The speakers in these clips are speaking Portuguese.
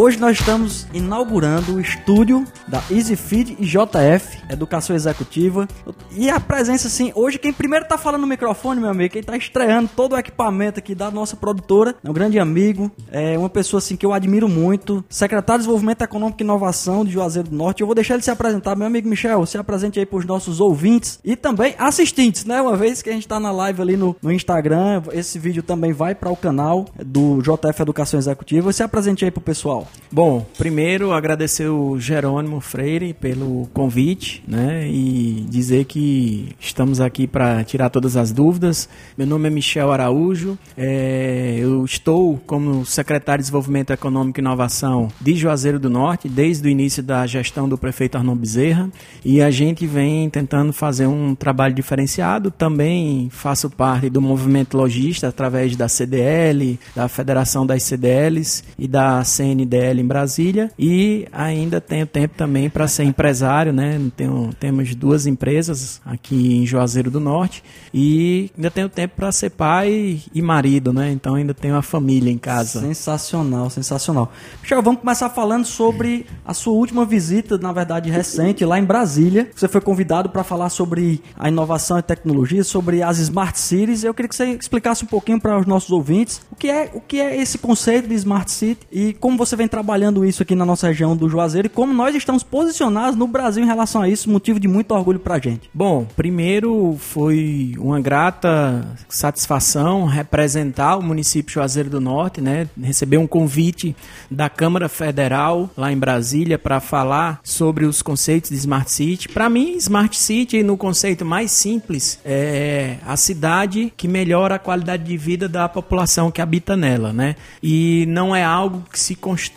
Hoje nós estamos inaugurando o estúdio da EasyFeed e JF, Educação Executiva. E a presença, assim, hoje quem primeiro tá falando no microfone, meu amigo, quem tá estreando todo o equipamento aqui da nossa produtora, é um grande amigo, é uma pessoa, assim, que eu admiro muito, secretário de Desenvolvimento Econômico e Inovação de Juazeiro do Norte. Eu vou deixar ele se apresentar. Meu amigo Michel, se apresente aí pros nossos ouvintes e também assistentes, né? Uma vez que a gente tá na live ali no, no Instagram, esse vídeo também vai para o canal do JF Educação Executiva. Se apresente aí pro pessoal. Bom, primeiro agradecer o Jerônimo Freire pelo convite, né? E dizer que estamos aqui para tirar todas as dúvidas. Meu nome é Michel Araújo, é, eu estou como secretário de Desenvolvimento Econômico e Inovação de Juazeiro do Norte desde o início da gestão do prefeito Arnon Bezerra e a gente vem tentando fazer um trabalho diferenciado. Também faço parte do movimento logista através da CDL, da Federação das CDLs e da Em Brasília e ainda tenho tempo também para ser empresário, né? Tenho, temos duas empresas aqui em Juazeiro do Norte e ainda tenho tempo para ser pai e marido, né? Então ainda tenho a família em casa. Sensacional, sensacional. Michel, vamos começar falando sobre a sua última visita, na verdade recente, lá em Brasília. Você foi convidado para falar sobre a inovação e tecnologia, sobre as smart cities. Eu queria que você explicasse um pouquinho para os nossos ouvintes o que é o que é esse conceito de smart city e como você vem trabalhando isso aqui na nossa região do Juazeiro e como nós estamos posicionados no Brasil em relação a isso, motivo de muito orgulho pra gente. Bom, primeiro foi uma grata satisfação representar o município Juazeiro do Norte, né? Receber um convite da Câmara Federal lá em Brasília para falar sobre os conceitos de Smart City. Para mim, Smart City, no conceito mais simples, é a cidade que melhora a qualidade de vida da população que habita nela, né? E não é algo que se constrói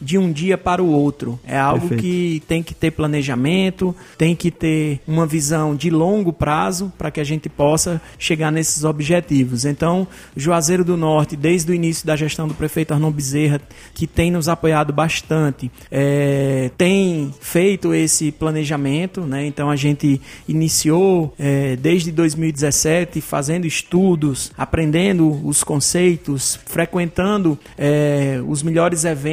de um dia para o outro. É algo Perfeito. que tem que ter planejamento, tem que ter uma visão de longo prazo para que a gente possa chegar nesses objetivos. Então, Juazeiro do Norte, desde o início da gestão do prefeito Arnon Bezerra, que tem nos apoiado bastante, é, tem feito esse planejamento, né? Então a gente iniciou é, desde 2017 fazendo estudos, aprendendo os conceitos, frequentando é, os melhores eventos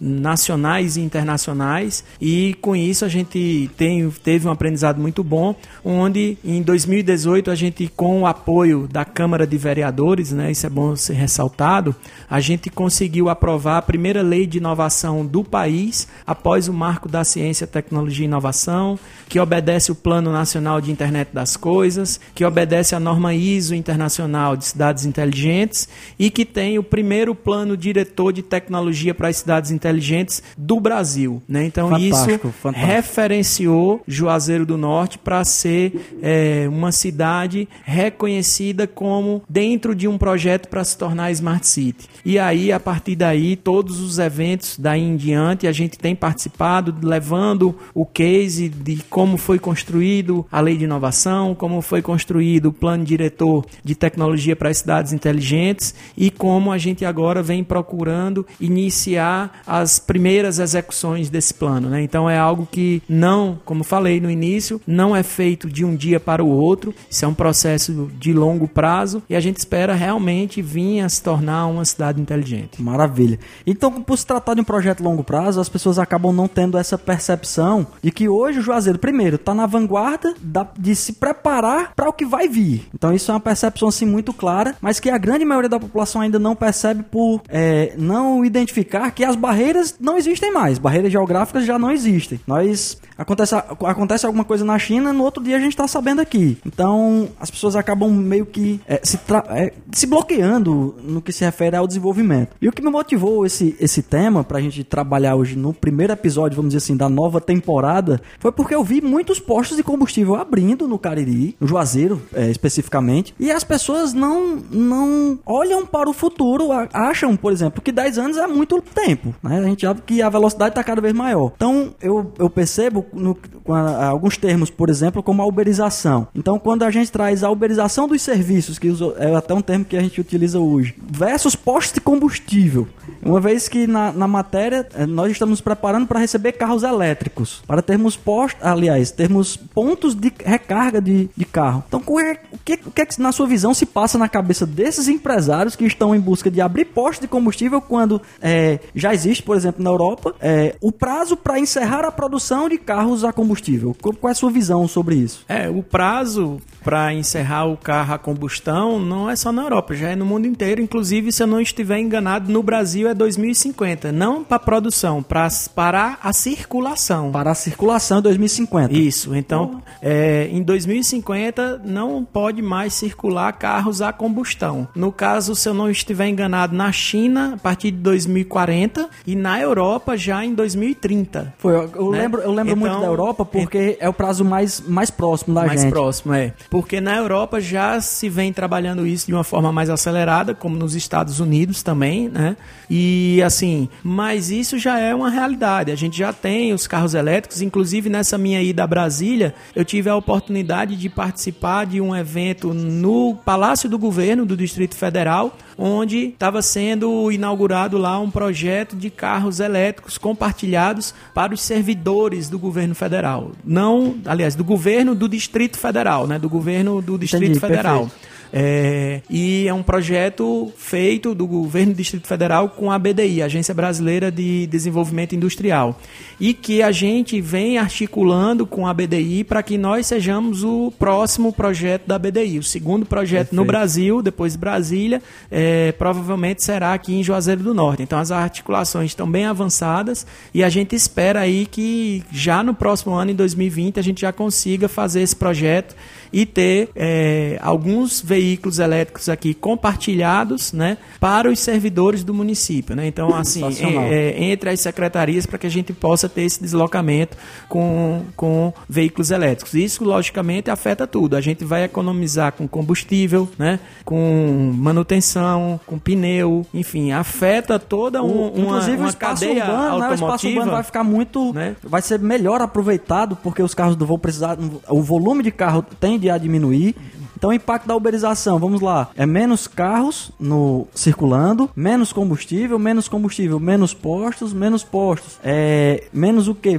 nacionais e internacionais. E com isso a gente tem, teve um aprendizado muito bom, onde em 2018 a gente com o apoio da Câmara de Vereadores, né, isso é bom ser ressaltado, a gente conseguiu aprovar a primeira lei de inovação do país após o marco da ciência, tecnologia e inovação, que obedece o Plano Nacional de Internet das Coisas, que obedece a norma ISO internacional de cidades inteligentes e que tem o primeiro plano diretor de tecnologia para as cidades inteligentes do Brasil. Né? Então fantástico, isso fantástico. referenciou Juazeiro do Norte para ser é, uma cidade reconhecida como dentro de um projeto para se tornar Smart City. E aí, a partir daí, todos os eventos daí em diante, a gente tem participado, levando o case de como foi construído a lei de inovação, como foi construído o plano diretor de tecnologia para as cidades inteligentes e como a gente agora vem procurando iniciar as primeiras execuções desse plano. Né? Então é algo que não, como falei no início, não é feito de um dia para o outro, isso é um processo de longo prazo e a gente espera realmente vir a se tornar uma cidade inteligente. Maravilha. Então, por se tratar de um projeto longo prazo, as pessoas acabam não tendo essa percepção de que hoje o Juazeiro, primeiro, está na vanguarda da, de se preparar para o que vai vir. Então, isso é uma percepção assim muito clara, mas que a grande maioria da população ainda não percebe por é, não identificar que as barreiras não existem mais. Barreiras geográficas já não existem. Nós acontece, acontece alguma coisa na China, no outro dia a gente está sabendo aqui. Então, as pessoas acabam meio que é, se, é, se bloqueando no que se refere ao desenvolvimento. E o que me motivou esse, esse tema para a gente trabalhar hoje no primeiro episódio, vamos dizer assim, da nova temporada, foi porque eu vi muitos postos de combustível abrindo no Cariri, no Juazeiro é, especificamente, e as pessoas não, não olham para o futuro, acham, por exemplo, que 10 anos é muito tempo. Né? A gente sabe que a velocidade está cada vez maior. Então, eu, eu percebo no, a, alguns termos, por exemplo, como a uberização. Então, quando a gente traz a uberização dos serviços, que é até um termo que a gente utiliza hoje, versus postos de combustível. Uma vez que na, na matéria eh, nós estamos preparando para receber carros elétricos, para termos postos, aliás, termos pontos de recarga de, de carro. Então, é, o, que, o que é que na sua visão se passa na cabeça desses empresários que estão em busca de abrir postos de combustível quando é, já existe, por exemplo, na Europa, é, o prazo para encerrar a produção de carros a combustível. Qual é a sua visão sobre isso? É, o prazo para encerrar o carro a combustão não é só na Europa, já é no mundo inteiro. Inclusive, se eu não estiver enganado, no Brasil é 2050. Não para produção, para parar a circulação. Para a circulação é 2050. Isso. Então, é, em 2050 não pode mais circular carros a combustão. No caso, se eu não estiver enganado, na China a partir de 2040 e na Europa já em 2030. Foi, eu, eu né? lembro, eu lembro então, muito da Europa porque é, é o prazo mais, mais próximo da mais gente. Mais próximo, é porque na Europa já se vem trabalhando isso de uma forma mais acelerada, como nos Estados Unidos também, né? E assim, mas isso já é uma realidade. A gente já tem os carros elétricos, inclusive nessa minha ida a Brasília, eu tive a oportunidade de participar de um evento no Palácio do Governo do Distrito Federal, onde estava sendo inaugurado lá um projeto de carros elétricos compartilhados para os servidores do governo federal. Não, aliás, do governo do Distrito Federal, né? Do governo do Distrito Entendi, Federal. Perfeito. É, e é um projeto feito do governo do Distrito Federal com a BDI, Agência Brasileira de Desenvolvimento Industrial. E que a gente vem articulando com a BDI para que nós sejamos o próximo projeto da BDI. O segundo projeto Perfeito. no Brasil, depois Brasília, é, provavelmente será aqui em Juazeiro do Norte. Então as articulações estão bem avançadas e a gente espera aí que já no próximo ano, em 2020, a gente já consiga fazer esse projeto e ter é, alguns veículos elétricos aqui compartilhados né, para os servidores do município. Né? Então, assim, é, é, entre as secretarias para que a gente possa ter esse deslocamento com, com veículos elétricos. Isso, logicamente, afeta tudo. A gente vai economizar com combustível, né, com manutenção, com pneu, enfim, afeta toda um, o, uma, uma cadeia urbano, automotiva. Né, o espaço urbano vai ficar muito... Né? Vai ser melhor aproveitado porque os carros vão precisar... O volume de carro tende a diminuir. Então, o impacto da uberização, vamos lá, é menos carros no circulando, menos combustível, menos combustível, menos postos, menos postos, é, menos o que?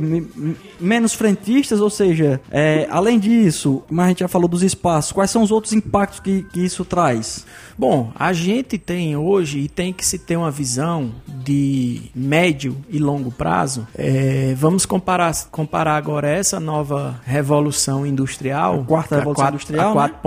Menos frentistas, ou seja, é, além disso, mas a gente já falou dos espaços, quais são os outros impactos que, que isso traz? Bom, a gente tem hoje e tem que se ter uma visão de médio e longo prazo. É, vamos comparar, comparar agora essa nova revolução industrial, a quarta revolução a 4, industrial, a 4.0, né?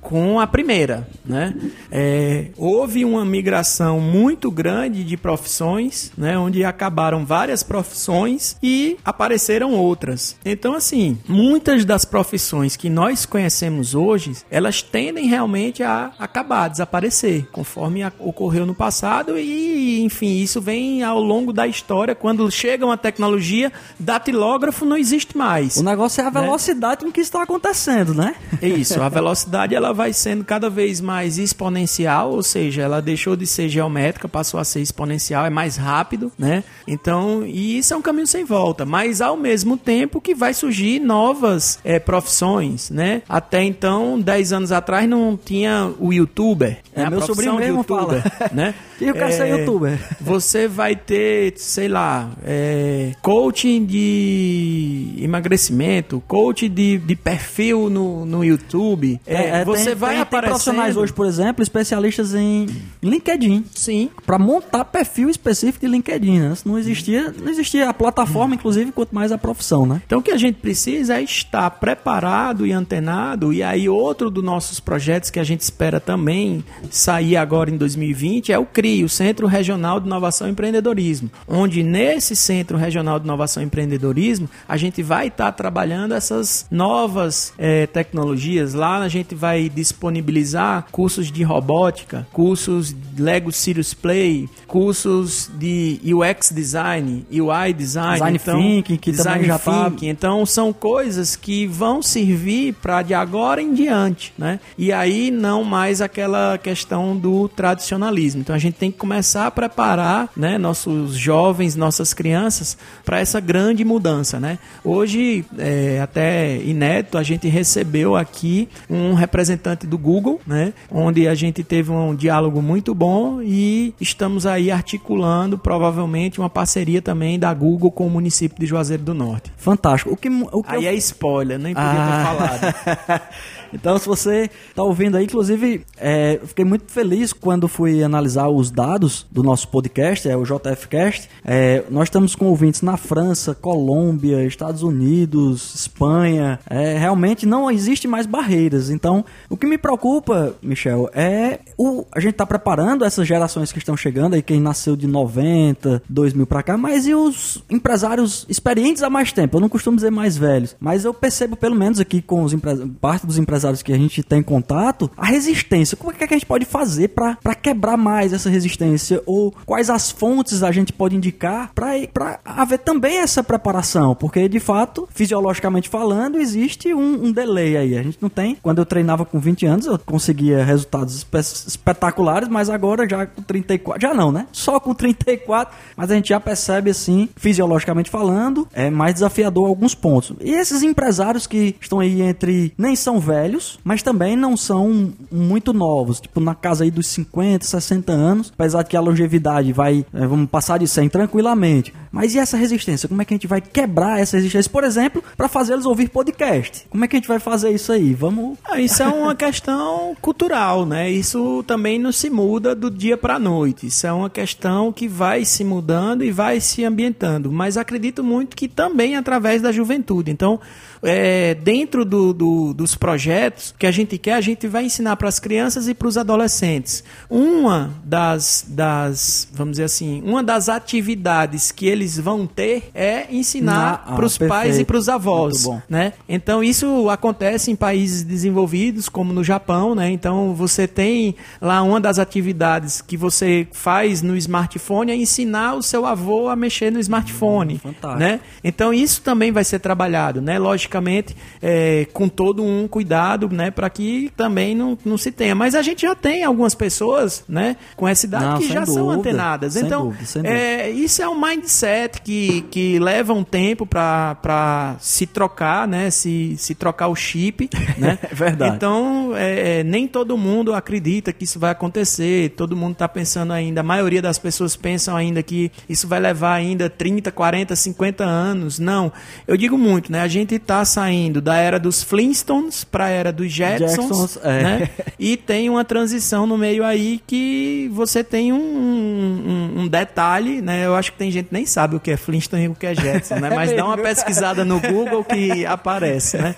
Com a primeira, né? É, houve uma migração muito grande de profissões, né? Onde acabaram várias profissões e apareceram outras. Então, assim, muitas das profissões que nós conhecemos hoje, elas tendem realmente a acabar a desaparecer, conforme ocorreu no passado e, enfim, isso vem ao longo da história. Quando chega uma tecnologia, datilógrafo não existe mais. O negócio é a né? velocidade né? com que está acontecendo, né? Isso, a velocidade ela vai sendo cada vez mais exponencial, ou seja, ela deixou de ser geométrica, passou a ser exponencial, é mais rápido, né? Então, e isso é um caminho sem volta, mas ao mesmo tempo que vai surgir novas é, profissões, né? Até então, 10 anos atrás não tinha o YouTube youtuber. É, né? meu sobrinho mesmo youtuber, fala. Né? E o cara é, youtuber. Você vai ter, sei lá, é, coaching de emagrecimento, coaching de, de perfil no, no YouTube. É, é você tem, vai tem, aparecendo... Tem profissionais hoje, por exemplo, especialistas em LinkedIn. Sim. Para montar perfil específico de LinkedIn. Né? Não existia, não existia a plataforma, inclusive, quanto mais a profissão, né? Então o que a gente precisa é estar preparado e antenado. E aí outro dos nossos projetos que a gente espera também sair agora em 2020 é o CRI, o Centro Regional de Inovação e Empreendedorismo, onde nesse Centro Regional de Inovação e Empreendedorismo a gente vai estar tá trabalhando essas novas é, tecnologias. Lá a gente vai disponibilizar cursos de robótica, cursos Lego Serious Play, cursos de UX Design, UI Design, Design então, Thinking, que design já tá thinking. Tá... Então são coisas que vão servir para de agora em diante, né? E aí não mais aquela questão do tradicionalismo. Então a gente tem que começar a preparar, né, nossos jovens, nossas crianças para essa grande mudança, né? Hoje, é, até inédito, a gente recebeu aqui um representante do Google, né, onde a gente teve um diálogo muito bom e estamos aí articulando provavelmente uma parceria também da Google com o município de Juazeiro do Norte. Fantástico. O que, o que aí eu... é spoiler, nem podia ah. ter falado. Então, se você está ouvindo aí, inclusive, é, fiquei muito feliz quando fui analisar os dados do nosso podcast, é o JFcast. É, nós estamos com ouvintes na França, Colômbia, Estados Unidos, Espanha. É, realmente não existe mais barreiras. Então, o que me preocupa, Michel, é o, a gente está preparando essas gerações que estão chegando aí, quem nasceu de 90, 2000 para cá, mas e os empresários experientes há mais tempo? Eu não costumo dizer mais velhos, mas eu percebo pelo menos aqui com os parte dos empresários que a gente tem contato, a resistência. Como é que a gente pode fazer para quebrar mais essa resistência? Ou quais as fontes a gente pode indicar para haver também essa preparação? Porque, de fato, fisiologicamente falando, existe um, um delay aí. A gente não tem. Quando eu treinava com 20 anos, eu conseguia resultados espe espetaculares, mas agora já com 34. Já não, né? Só com 34, mas a gente já percebe assim, fisiologicamente falando, é mais desafiador alguns pontos. E esses empresários que estão aí entre nem são velhos, mas também não são muito novos, tipo na casa aí dos 50, 60 anos, apesar de que a longevidade vai, é, vamos passar de 100 tranquilamente. Mas e essa resistência? Como é que a gente vai quebrar essa resistência, por exemplo, para fazer eles ouvir podcast? Como é que a gente vai fazer isso aí? Vamos. Ah, isso é uma questão cultural, né? Isso também não se muda do dia para noite. Isso é uma questão que vai se mudando e vai se ambientando. Mas acredito muito que também através da juventude. Então, é, dentro do, do, dos projetos que a gente quer, a gente vai ensinar para as crianças e para os adolescentes. Uma das, das, vamos dizer assim, uma das atividades que eles vão ter é ensinar ah, para os pais e para os avós. Né? Então, isso acontece em países desenvolvidos, como no Japão. Né? Então, você tem lá uma das atividades que você faz no smartphone é ensinar o seu avô a mexer no smartphone. Hum, né? Então, isso também vai ser trabalhado. Né? Lógico logicamente, é, com todo um cuidado, né, para que também não, não se tenha. Mas a gente já tem algumas pessoas, né, com essa idade não, que já dúvida, são antenadas. Então, dúvida, é, isso é um mindset que, que leva um tempo para se trocar, né, se, se trocar o chip, né? é verdade. Então, é, é, nem todo mundo acredita que isso vai acontecer, todo mundo está pensando ainda, a maioria das pessoas pensam ainda que isso vai levar ainda 30, 40, 50 anos. Não, eu digo muito, né, a gente está Saindo da era dos Flintstones para a era dos Jetsons, Jacksons, é. né? E tem uma transição no meio aí que você tem um, um, um, detalhe, né? Eu acho que tem gente que nem sabe o que é Flintstone e o que é Jetson, né? Mas dá uma pesquisada no Google que aparece, né?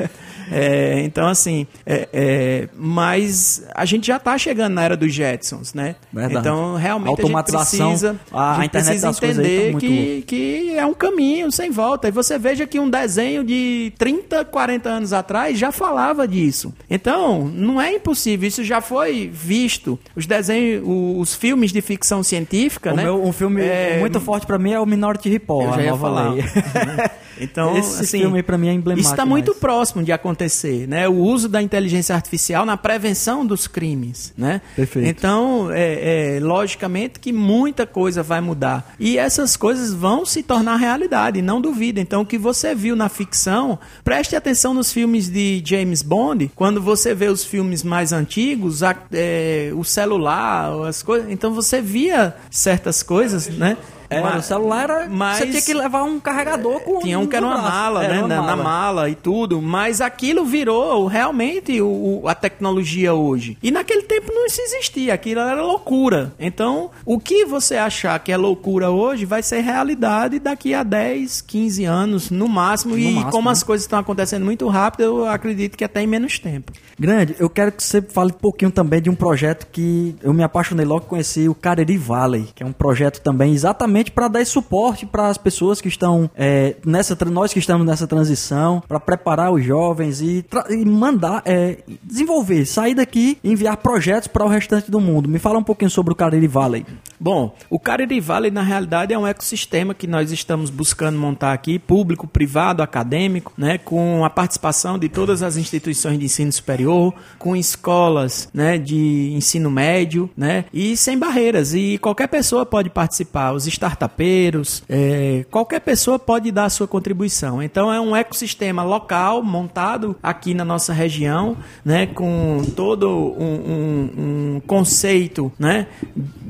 É, então, assim, é, é, mas a gente já está chegando na era dos Jetsons, né? Verdade. Então, realmente, a gente precisa, a, a gente precisa entender que, que é um caminho sem volta. E você veja que um desenho de 30, 40 anos atrás já falava disso. Então, não é impossível. Isso já foi visto. Os desenhos, os filmes de ficção científica, o né? Meu, um filme é... muito forte para mim é o Minority Report, Eu já ia falar. Então, Esse assim, filme para mim é emblemático. Isso está muito próximo de acontecer, né? O uso da inteligência artificial na prevenção dos crimes, né? Perfeito. Então, é, é, logicamente que muita coisa vai mudar e essas coisas vão se tornar realidade, não duvida. Então, o que você viu na ficção, preste atenção nos filmes de James Bond. Quando você vê os filmes mais antigos, a, é, o celular, as coisas, então você via certas coisas, né? É, mas, o celular era. Mas, você tinha que levar um carregador com. Tinha um que era uma mala, né? Uma na, mala. na, mala e tudo. Mas aquilo virou realmente o, a tecnologia hoje. E naquele tempo não se existia. Aquilo era loucura. Então, o que você achar que é loucura hoje vai ser realidade daqui a 10, 15 anos, no máximo. No e máximo, como né? as coisas estão acontecendo muito rápido, eu acredito que até em menos tempo. Grande, eu quero que você fale um pouquinho também de um projeto que eu me apaixonei logo conheci, o Cariri Valley, que é um projeto também exatamente justamente para dar suporte para as pessoas que estão é, nessa nós que estamos nessa transição, para preparar os jovens e, e mandar é, desenvolver, sair daqui e enviar projetos para o restante do mundo. Me fala um pouquinho sobre o Cariri Valley. Bom, o Cariri Valley na realidade é um ecossistema que nós estamos buscando montar aqui, público, privado, acadêmico, né, com a participação de todas as instituições de ensino superior, com escolas, né, de ensino médio, né, e sem barreiras e qualquer pessoa pode participar. Os startupeiros, é, qualquer pessoa pode dar a sua contribuição. Então é um ecossistema local montado aqui na nossa região, né, com todo um, um, um conceito, né,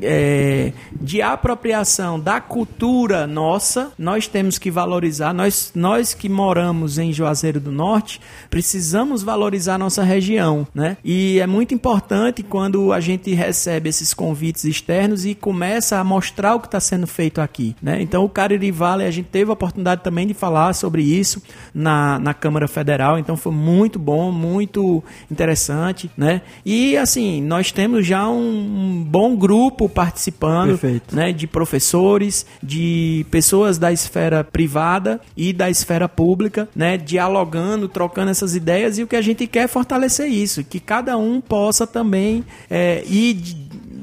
é, de apropriação da cultura nossa, nós temos que valorizar. Nós, nós que moramos em Juazeiro do Norte, precisamos valorizar nossa região, né? E é muito importante quando a gente recebe esses convites externos e começa a mostrar o que está sendo feito aqui, né? Então, o Cariri Valley, a gente teve a oportunidade também de falar sobre isso na, na Câmara Federal, então foi muito bom, muito interessante, né? E, assim, nós temos já um, um bom grupo participando, Perfeito. né? De professores, de pessoas da esfera privada e da esfera pública, né? Dialogando, trocando essas ideias e o que a gente quer é fortalecer isso, que cada um possa também é, ir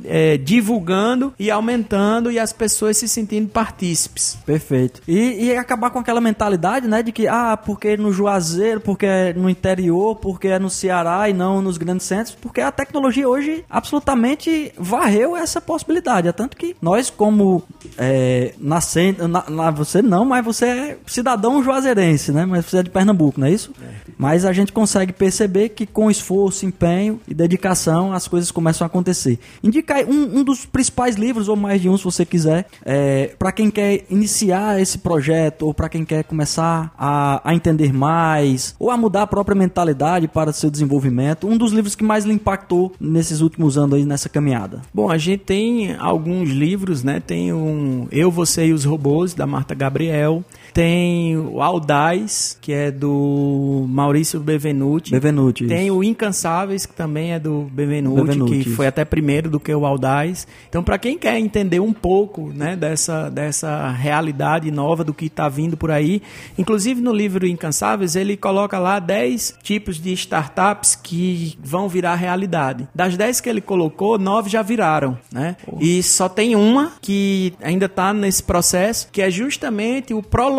é, divulgando e aumentando e as pessoas se sentindo partícipes. Perfeito. E, e acabar com aquela mentalidade, né, de que, ah, porque no Juazeiro, porque é no interior, porque é no Ceará e não nos grandes centros, porque a tecnologia hoje absolutamente varreu essa possibilidade. É tanto que nós, como é, nascendo, na, na- você não, mas você é cidadão juazeirense, né, mas você é de Pernambuco, não é isso? Mas a gente consegue perceber que com esforço, empenho e dedicação as coisas começam a acontecer. Indica aí um, um dos principais livros, ou mais de um se você quiser, é, para quem quer iniciar esse projeto, ou para quem quer começar a, a entender mais, ou a mudar a própria mentalidade para seu desenvolvimento. Um dos livros que mais lhe impactou nesses últimos anos aí nessa caminhada. Bom, a gente tem alguns livros, né? Tem um Eu, Você e os Robôs, da Marta Gabriel. Tem o Audaz, que é do Maurício Bevenuti. Bevenuti. isso. Tem o Incansáveis, que também é do Bevenuti, Bevenuti, que isso. foi até primeiro do que o Audaz. Então, para quem quer entender um pouco né, dessa, dessa realidade nova do que está vindo por aí, inclusive no livro Incansáveis, ele coloca lá 10 tipos de startups que vão virar realidade. Das 10 que ele colocou, 9 já viraram. Né? E só tem uma que ainda está nesse processo, que é justamente o prolongamento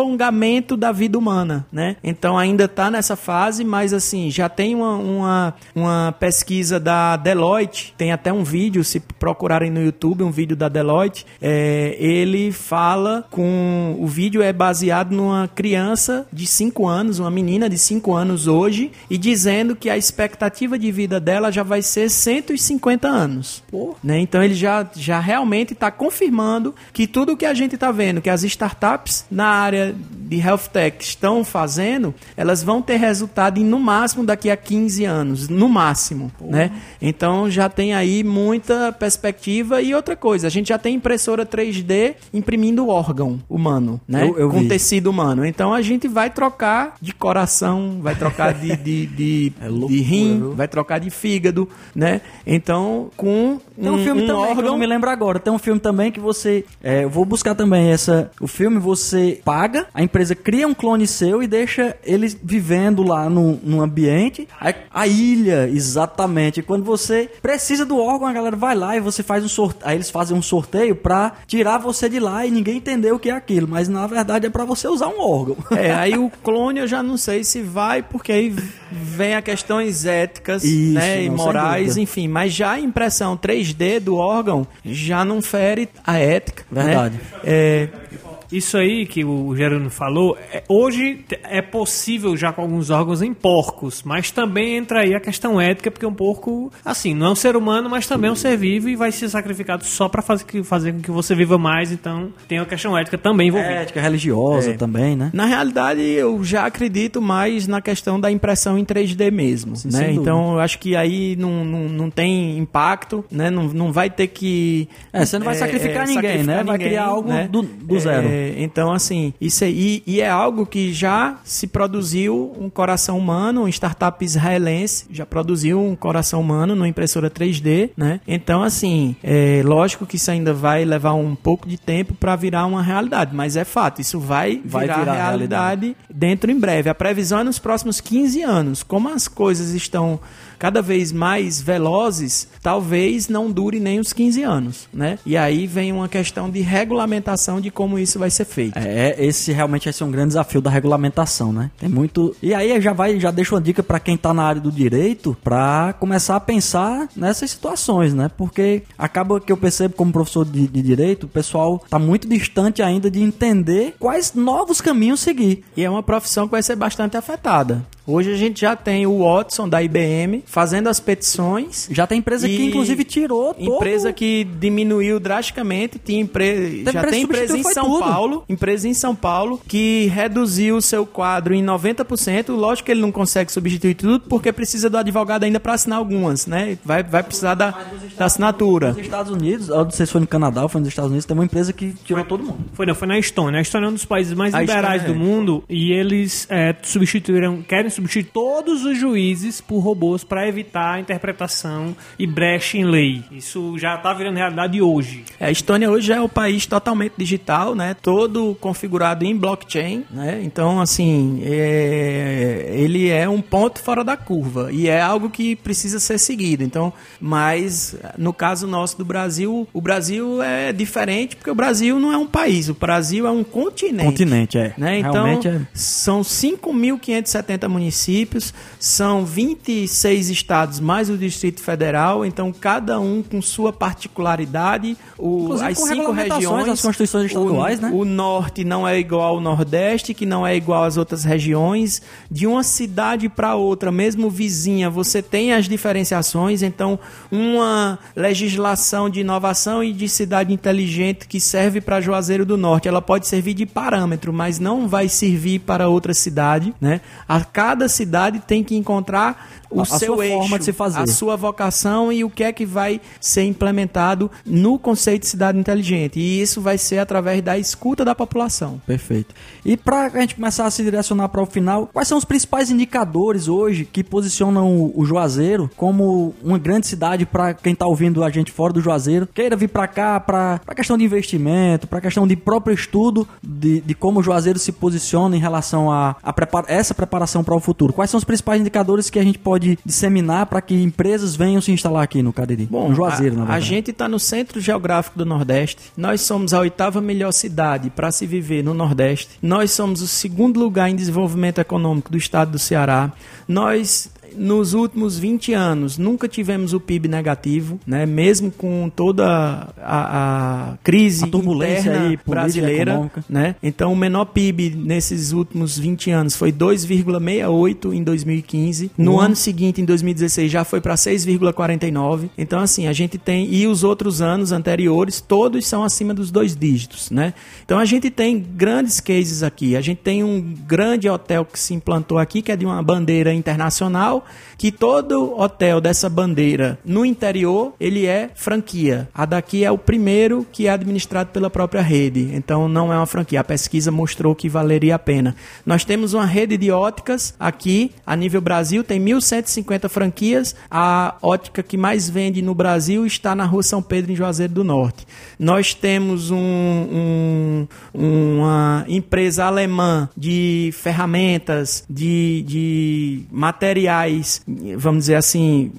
da vida humana. Né? Então, ainda está nessa fase, mas assim, já tem uma, uma, uma pesquisa da Deloitte, tem até um vídeo, se procurarem no YouTube, um vídeo da Deloitte, é, ele fala com. O vídeo é baseado numa criança de 5 anos, uma menina de 5 anos hoje, e dizendo que a expectativa de vida dela já vai ser 150 anos. Né? Então ele já, já realmente está confirmando que tudo que a gente está vendo, que as startups na área de health tech estão fazendo, elas vão ter resultado em no máximo daqui a 15 anos, no máximo, né? Então já tem aí muita perspectiva e outra coisa, a gente já tem impressora 3D imprimindo órgão humano, né? Eu- eu Com vi. tecido humano. Então a gente vai trocar de coração, vai trocar de, de, de, É loucura, de rim, viu? vai trocar de fígado, né? Então com Tem um, filme também que eu órgão não me lembro agora. Tem um filme também que você. é, eu vou buscar também essa. O filme você paga, a empresa cria um clone seu e deixa eles vivendo lá no, num ambiente. A, a ilha, exatamente. Quando você precisa do órgão, a galera vai lá e você faz um sorteio. Aí eles fazem um sorteio pra tirar você de lá e ninguém entender o que é aquilo. Mas na verdade é pra você usar um órgão. É, aí o clone eu já não sei se vai, porque aí vem a questões éticas, Isso, né, e morais, enfim, mas já a impressão 3D do órgão já não fere a ética, né? Verdade. É, Isso aí que o Gerando falou, é- hoje é possível já com alguns órgãos em porcos, mas também entra aí a questão ética, porque um porco, assim, não é um ser humano, mas também é um ser vivo e vai ser sacrificado só pra fazer, fazer com que você viva mais, então tem uma questão ética também envolvida. Ética religiosa também, né? Na realidade, eu já acredito mais na questão da impressão em 3D mesmo, Sim, né? Então, eu acho que aí não, não, não tem impacto, né? Não, não vai ter que... É, você não vai sacrificar ninguém, né? Vai criar algo do- do zero. É, então, assim, isso aí... E é algo que já se produziu um coração humano, uma startup israelense já produziu um coração humano numa impressora 3D, né? Então, assim, é lógico que isso ainda vai levar um pouco de tempo para virar uma realidade, mas é fato, isso vai, Vai virar, virar realidade dentro em breve. A previsão é nos próximos 15 anos. Como as coisas estão cada vez mais velozes, talvez não dure nem os 15 anos, né? E aí vem uma questão de regulamentação de como isso vai ser feito. É, esse realmente vai ser um grande desafio da regulamentação, né? Tem muito. E aí já vai, já deixo uma dica pra quem tá na área do direito pra começar a pensar nessas situações, né? Porque acaba que eu percebo como professor de, de direito, o pessoal tá muito distante ainda de entender quais novos caminhos seguir. E é uma profissão que vai ser bastante afetada. Hoje a gente já tem o Watson da IBM fazendo as petições. Já tem empresa que inclusive tirou todo... Empresa que diminuiu drasticamente, tinha empre... já empresa tem empresa em São foi tudo. Paulo, empresa em São Paulo que reduziu o seu quadro em 90%. Lógico que ele não consegue substituir tudo porque precisa do advogado ainda para assinar algumas, né? Vai, vai precisar da, da assinatura. Nos Estados Unidos, eu não sei se foi no Canadá ou foi nos Estados Unidos, tem uma empresa que tirou todo mundo. Foi, não, foi na Estônia. A Estônia é um dos países mais A liberais Estônia, do é. mundo e eles é, substituíram, querem substituir todos os juízes por robôs para evitar interpretação e brecha em lei. Isso já tá virando realidade hoje. É, A Estônia hoje é o país totalmente digital, né? Todo configurado em blockchain, né? Então, assim, é- ele é um ponto fora da curva e é algo que precisa ser seguido. Então, mas no caso nosso do Brasil, o Brasil é diferente porque o Brasil não é um país, o Brasil é um continente. Continente, é. Né? Então, Realmente é. são 5.570 municípios, são 26 estados mais o Distrito Federal, então cada um com sua particularidade. O, Inclusive as cinco regiões. das constituições estaduais, o, né? O norte não é igual ao nordeste, que não é igual às outras regiões. De uma cidade para outra, mesmo vizinha, você tem as diferenciações. Então, uma legislação de inovação e de cidade inteligente que serve para Juazeiro do Norte, ela pode servir de parâmetro, mas não vai servir para outra cidade, né? A cada cidade tem que encontrar o A- seu sua eixo, forma de se fazer. a sua vocação e o que é que vai ser implementado no conceito de cidade inteligente. E isso vai ser através da escuta da população. Perfeito. E para a gente começar a se direcionar para o final, quais são os principais indicadores hoje que posicionam o, o Juazeiro como uma grande cidade para quem está ouvindo a gente fora do Juazeiro, queira vir para cá para a questão de investimento, para a questão de próprio estudo de, de como o Juazeiro se posiciona em relação a, a prepara- essa preparação para o futuro? Quais são os principais indicadores que a gente pode disseminar para que empresas venham se instalar aqui no Cariri? Bom, no Juazeiro, a, na a verdade. gente está no centro geográfico do Nordeste. Nós somos a oitava melhor cidade para se viver no Nordeste. Nós somos o segundo lugar em desenvolvimento econômico do estado do Ceará. Nós nos últimos 20 anos nunca tivemos o PIB negativo, né? Mesmo com toda a, a crise A turbulência aí, brasileira, econômica. né? Então o menor PIB nesses últimos 20 anos foi 2,68 em 2015. No Uhum. ano seguinte, em 2016, já foi para 6,49. Então assim, a gente tem e os outros anos anteriores todos são acima dos dois dígitos, né? Então a gente tem grandes cases aqui. A gente tem um grande hotel que se implantou aqui que é de uma bandeira internacional, que todo hotel dessa bandeira no interior, ele é franquia. A daqui é o primeiro que é administrado pela própria rede. Então não é uma franquia. A pesquisa mostrou que valeria a pena. Nós temos uma rede de óticas aqui, a nível Brasil, tem 1.150 franquias. A ótica que mais vende no Brasil está na Rua São Pedro, em Juazeiro do Norte. Nós temos um- um- uma empresa alemã de ferramentas, de, de materiais, vamos dizer assim,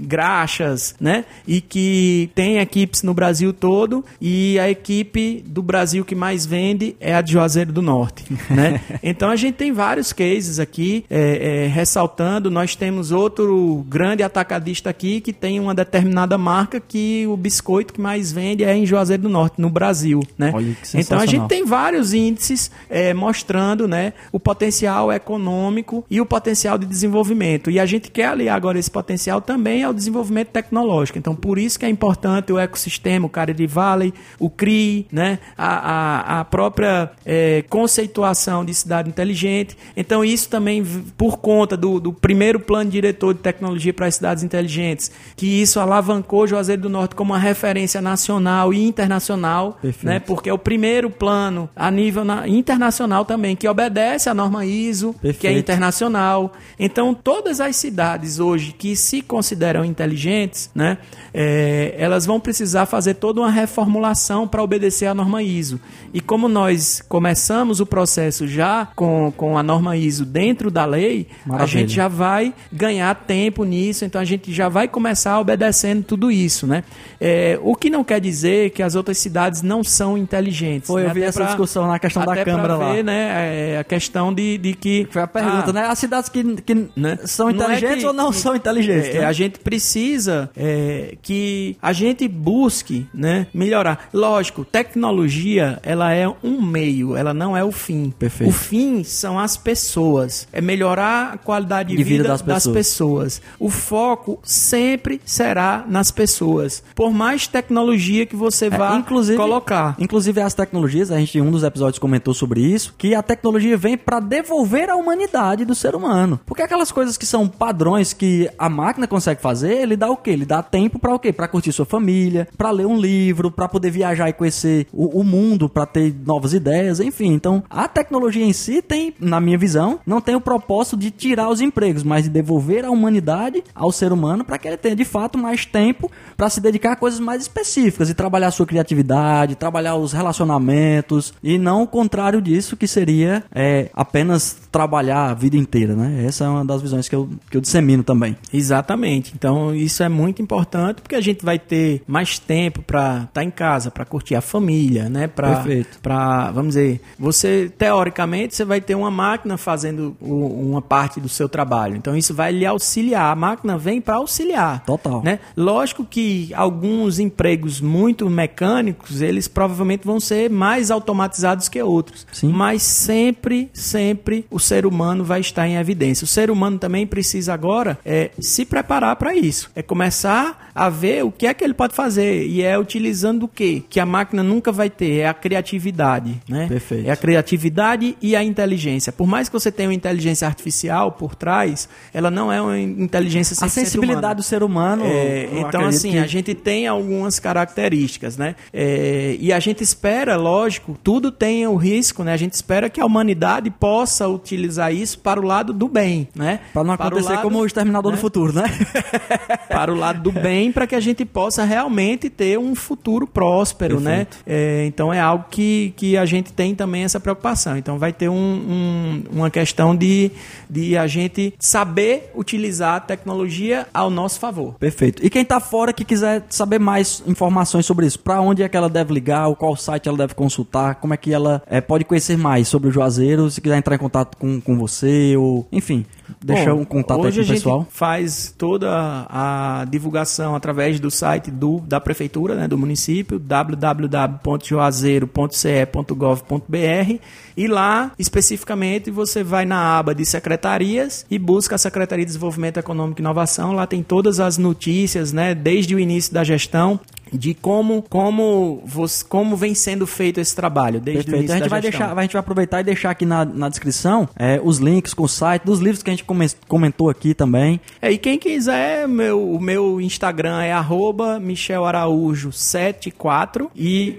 graxas, né? E que tem equipes no Brasil todo e a equipe do Brasil que mais vende é a de Juazeiro do Norte, né? Então a gente tem vários cases aqui, é, é, ressaltando, nós temos outro grande atacadista aqui que tem uma determinada marca que o biscoito que mais vende é em Juazeiro do Norte, no Brasil, né? Olha então a gente tem vários índices é, mostrando né, o potencial econômico e o potencial de desenvolvimento. E a gente quer aliar agora esse potencial também ao desenvolvimento tecnológico. Então, por isso que é importante o ecossistema, o Cariri Valley, o CRI, né, a, a, a própria é, conceituação de cidade inteligente. Então, isso também, por conta do, do primeiro plano diretor de tecnologia para as cidades inteligentes, que isso alavancou Juazeiro do Norte como uma referência nacional e internacional, Perfeito. né, porque é o primeiro plano a nível na- internacional também, que obedece à norma ISO, que é Perfeito. internacional. Então, todas as cidades hoje que se consideram inteligentes, né, é, elas vão precisar fazer toda uma reformulação para obedecer à norma ISO. E como nós começamos o processo já com, com a norma ISO dentro da lei, a Maravilha. gente já vai ganhar tempo nisso, então a gente já vai começar obedecendo tudo isso, né? É, o que não quer dizer que as outras cidades não são inteligentes. Foi, né? eu vi Até essa pra- discussão na questão da Câmara lá. ver, né, é, a questão de, de que... Foi a pergunta, Ah, né? As cidades que, que né? são Não é inteligentes que- ou não são inteligentes? é, né? a gente precisa é, que a gente busque né, melhorar. Lógico, tecnologia ela é um meio, ela não é o fim. Perfeito. O fim são as pessoas. É melhorar a qualidade de, De vida vida, das das, pessoas. pessoas. O foco sempre será nas pessoas. Por mais tecnologia que você vá É, inclusive, colocar. Inclusive as tecnologias, a gente em um dos episódios comentou sobre isso, que a tecnologia vem para devolver a humanidade do ser humano. Porque aquelas coisas que são padrões que a máquina consegue fazer, ele dá o quê? Ele dá tempo para o quê? Para curtir sua família, para ler um livro, para poder viajar e conhecer o, o mundo, para ter novas ideias, enfim. Então, a tecnologia em si tem, na minha visão, não tem o propósito de tirar os empregos, mas de devolver a humanidade ao ser humano para que ele tenha de fato mais tempo para se dedicar a coisas mais específicas e trabalhar a sua criatividade, trabalhar os relacionamentos e não o contrário disso que seria é, apenas trabalhar a vida inteira, né? Essa é uma das visões que eu, que eu dissemino também. Exatamente. Então isso é muito importante porque a gente vai ter mais tempo para estar em casa, para curtir a família, né? Para Perfeito. para vamos dizer, você teoricamente você vai ter uma máquina fazendo o- uma parte do seu trabalho. Então isso vai lhe auxiliar. A máquina vem para auxiliar. Total. Né? Lógico que alguns empregos muito mecânicos, eles provavelmente vão ser mais automatizados que outros. Sim. Mas sempre, sempre o ser humano vai estar em evidência. O ser humano também precisa agora é, se preparar para isso. É começar a ver o que é que ele pode fazer. E é utilizando o quê? Que a máquina nunca vai ter. É a criatividade. Né? Perfeito. É a criatividade e a inteligência. Por mais que você tenha uma inteligência artificial por trás, ela não é uma inteligência 100% A sensibilidade do ser humano. É, então, assim, que- a gente tem algumas características, né? É, e a gente espera, lógico, tudo tem o risco, né? A gente espera que a humanidade possa utilizar isso para o lado do bem, né? Não Para o acontecer lado- como o Exterminador né? do Futuro, né? para o lado do bem, para que a gente possa realmente ter um futuro próspero, né? Perfeito. É, então é algo que, que a gente tem também essa preocupação. Então vai ter um- um- uma questão de, de a gente saber utilizar a tecnologia ao nosso favor. Perfeito. E quem tá fora que quiser saber mais informações sobre isso, pra onde é que ela deve ligar, qual site ela deve consultar, como é que ela é, pode conhecer mais sobre o Juazeiro, se quiser entrar em contato com, com você, ou enfim, deixa Bom, um contato aí hoje com o a pessoal. gente faz toda a divulgação através do site do, da prefeitura, né, do município, www.juazeiro.ce.gov.br e lá, especificamente, você vai na aba de secretarias e busca a Secretaria de Desenvolvimento Econômico e Inovação. Lá tem todas as notícias, né, desde o início da gestão, de como, como, você, como vem sendo feito esse trabalho, desde o Perfeito. início A gente, vai gestão. deixar, a gente vai aproveitar e deixar aqui na, na descrição é, os links com o site, dos livros que a gente come- comentou aqui também. É, e quem quiser, meu, o meu Instagram é arroba Michel Araújo 74 e.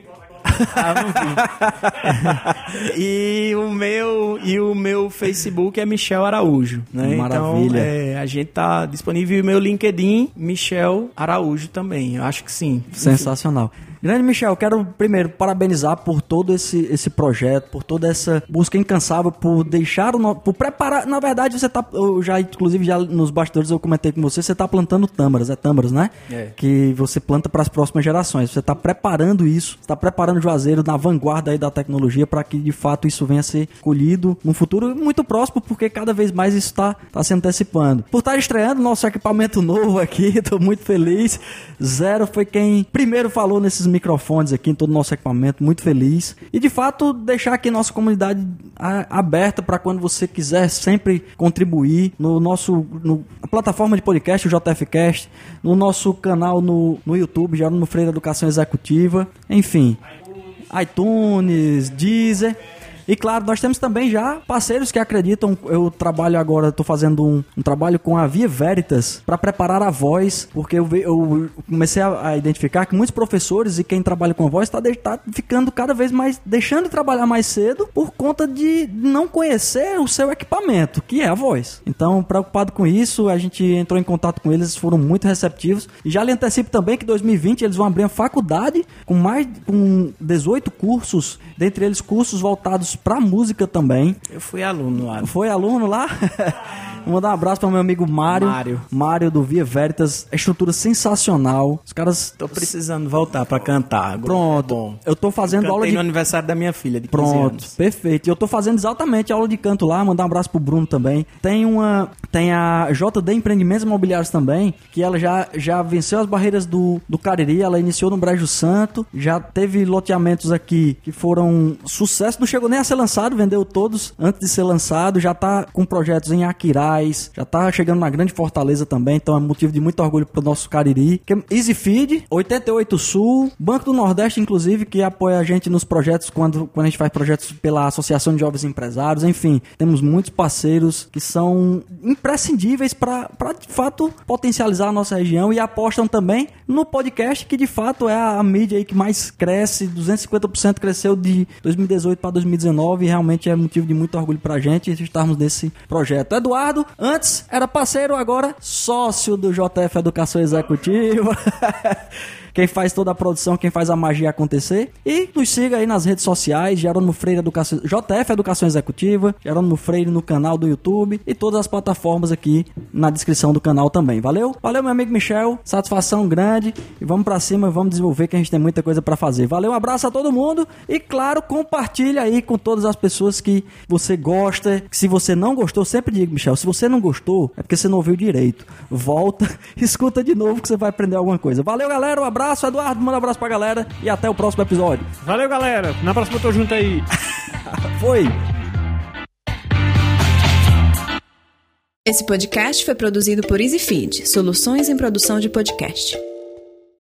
Ah, não vi. e o meu e o meu Facebook é Michel Araújo, né? Maravilha. Então, é, a gente tá disponível e o meu LinkedIn Michel Araújo também. Eu acho que sim. Sensacional. Grande Michel, quero primeiro parabenizar por todo esse, esse projeto, por toda essa busca incansável, por deixar o no- por preparar. Na verdade, você tá. Eu já, inclusive, já nos bastidores eu comentei com você, você tá plantando tâmaras, é tâmaras, né? É. Que você planta para as próximas gerações. Você tá preparando isso, está preparando o Juazeiro na vanguarda aí da tecnologia para que de fato isso venha a ser colhido num futuro muito próximo, porque cada vez mais isso está tá se antecipando. Por estar estreando nosso equipamento novo aqui, estou muito feliz. Zero foi quem primeiro falou nesses microfones aqui, em todo o nosso equipamento, muito feliz. E de fato, deixar aqui nossa comunidade aberta para quando você quiser sempre contribuir no nosso no, a plataforma de podcast, o JFcast, no nosso canal no, no YouTube, Jerônimo Freire Educação Executiva, enfim, iTunes, Deezer. E claro, nós temos também já parceiros que acreditam. Eu trabalho agora, estou fazendo um, um trabalho com a Via Veritas para preparar a voz, porque eu, eu comecei a, a identificar que muitos professores e quem trabalha com a voz está tá ficando cada vez mais deixando de trabalhar mais cedo por conta de não conhecer o seu equipamento, que é a voz. Então, preocupado com isso, a gente entrou em contato com eles, foram muito receptivos. E já lhe antecipo também que 2020 eles vão abrir uma faculdade com mais com 18 cursos, dentre eles cursos voltados pra música também. Eu fui aluno lá. Foi aluno lá? Vou mandar um abraço para meu amigo Mário. Mário. Mário do Via Veritas. Estrutura sensacional. Os caras. Tô precisando voltar pra cantar. agora. Pronto. É. Eu tô fazendo Cantei aula de no aniversário da minha filha, de 15 Pronto, anos. perfeito. E eu tô fazendo exatamente aula de canto lá, mandar um abraço pro Bruno também. Tem uma, tem a JD Empreendimentos Imobiliários também, que ela já, já venceu as barreiras do, do Cariri, ela iniciou no Brejo Santo, já teve loteamentos aqui que foram sucesso, não chegou nem a ser lançado, vendeu todos antes de ser lançado, já tá com projetos em Aquiraz, já tá chegando na Grande Fortaleza também, então é motivo de muito orgulho pro nosso Cariri. É Easy Feed, 88 Sul, Banco do Nordeste, inclusive, que apoia a gente nos projetos quando, quando a gente faz projetos pela Associação de Jovens Empresários, enfim, temos muitos parceiros que são imprescindíveis para de fato potencializar a nossa região e apostam também no podcast, que de fato é a, a mídia aí que mais cresce, 250% cresceu de 2018 para 2019 realmente é motivo de muito orgulho pra gente estarmos nesse projeto. Eduardo, antes era parceiro, agora sócio do JF Educação Executiva. quem faz toda a produção, quem faz a magia acontecer. E nos siga aí nas redes sociais, Jerônimo Freire Educação, JF Educação Executiva, Jerônimo Freire no canal do YouTube e todas as plataformas aqui na descrição do canal também. Valeu? Valeu, meu amigo Michel. Satisfação grande. E vamos pra cima, vamos desenvolver que a gente tem muita coisa pra fazer. Valeu, um abraço a todo mundo. E claro, compartilha aí com todas as pessoas que você gosta. Se você não gostou, sempre digo, Michel, se você não gostou, é porque você não ouviu direito. Volta, escuta de novo que você vai aprender alguma coisa. Valeu, galera. Um abraço, Eduardo. Manda um abraço pra galera. E até o próximo episódio. Valeu, galera. Na próxima eu tô junto aí. Foi! Esse podcast foi produzido por EasyFeed, soluções em produção de podcast.